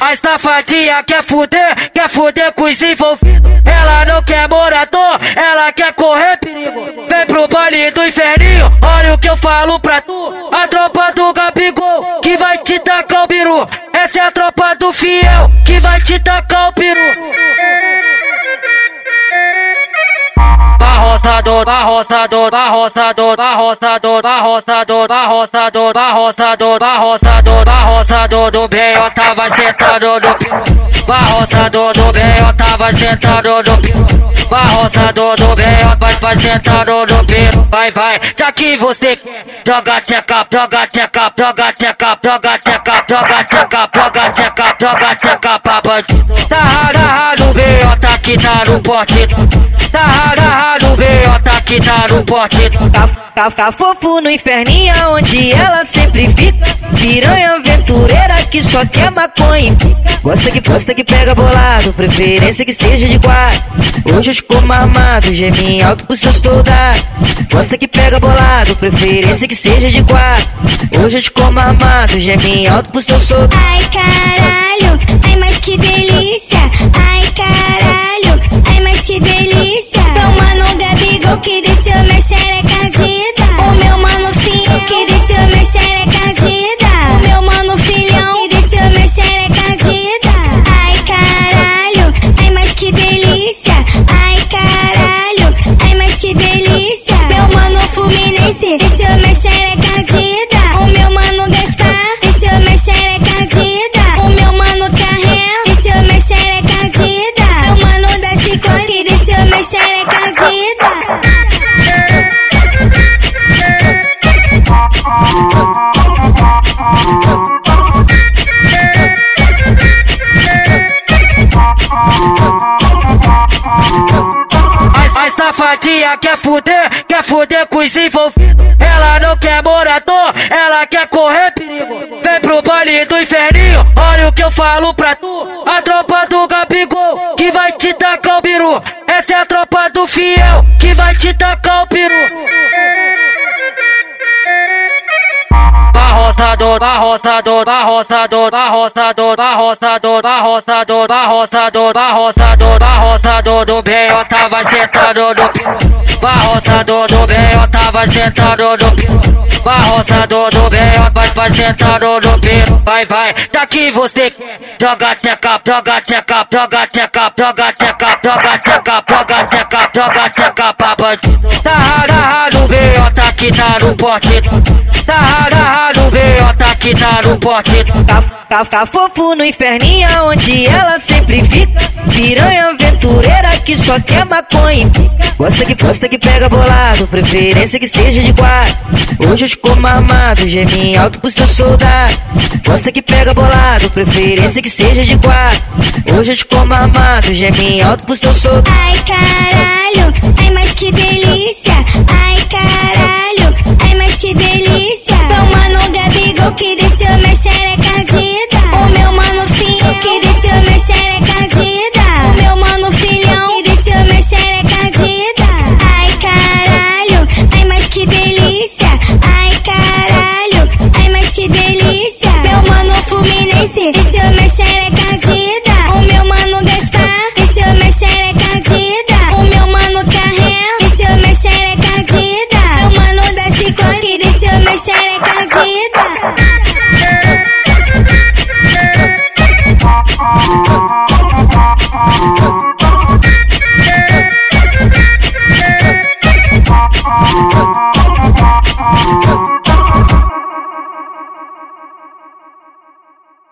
A safadinha quer fuder, quer fuder com os envolvidos. Ela não quer morador, ela quer correr perigo. Vem pro baile do inferninho, olha o que eu falo pra tu. A tropa do Gabigol, que vai te tacar o biru. Essa é a tropa do fiel, que vai te tacar o peru. Barroçador, barroçador, barroçador, barroçador, barroçador, barroçador, barroçador, barroçador, barroçador do B.O. tava sentado no piru. Barroçador do B.O. tava sentado no piru. Barroçador do B.O. vai, vai sentado no piru. Vai, vai, já que você quer. Joga tcheca, joga tcheca, joga tcheca, joga tcheca, joga tcheca, joga tcheca, joga tcheca pra bandido. Tá B.O. tá aqui, tá no porte. Tá agarrado no B.O. tá tá no porte. Tá, tá, tá fofo no inferninho onde ela sempre fica. Piranha aventureira que só quer maconha. Gosta que posta que pega bolado, preferência que seja de guarda. Hoje eu te como armado, geminho alto pro seus soldados. Gosta que pega bolado, preferência que seja de guarda. Hoje eu te como armado, geminho alto pro seus soldados. Ai caralho, ai mas que delícia. A safadinha quer fuder, quer fuder com os envolvidos. Ela não quer morador, ela quer correr perigo. Vem pro baile do inferninho, olha o que eu falo pra tu. Barroçador, barroçador, barroçador, barroçador, barroçador, barroçador, barroçador, barroçador, barroçador do B.O. tava sentado no piru. Barroçador do B.O. tava sentado no piru. Barroçador do B.O. vai, vai sentado no piru. Vai, vai, que você. Joga tcheca, joga tcheca, joga tcheca, joga tcheca, joga tcheca, joga tcheca, joga tcheca pra bandido. Tá agarrado no B.O. tá aqui, tá no porte. Tá agarrado no B.O. tá no porte. Tá, tá, tá fofo no inferninho onde ela sempre fica. Piranha aventureira que só quer maconha. Gosta que posta que pega bolado, preferência que seja de guarda. Hoje eu te como armado, geminho alto pro seus soldados. Gosta que pega bolado, preferência que seja de guarda. Hoje eu te como armado, geminho alto pro seus soldados. Ai caralho, ai mas que delícia. Ai caralho, que desceu minha xereca ardida. O meu mano filho que desceu minha xereca ardida. O meu mano filhão que desceu minha xereca ardida. Ai caralho, ai mas que delícia. Ai caralho, ai mas que delícia. Meu mano Fluminense desceu minha xereca.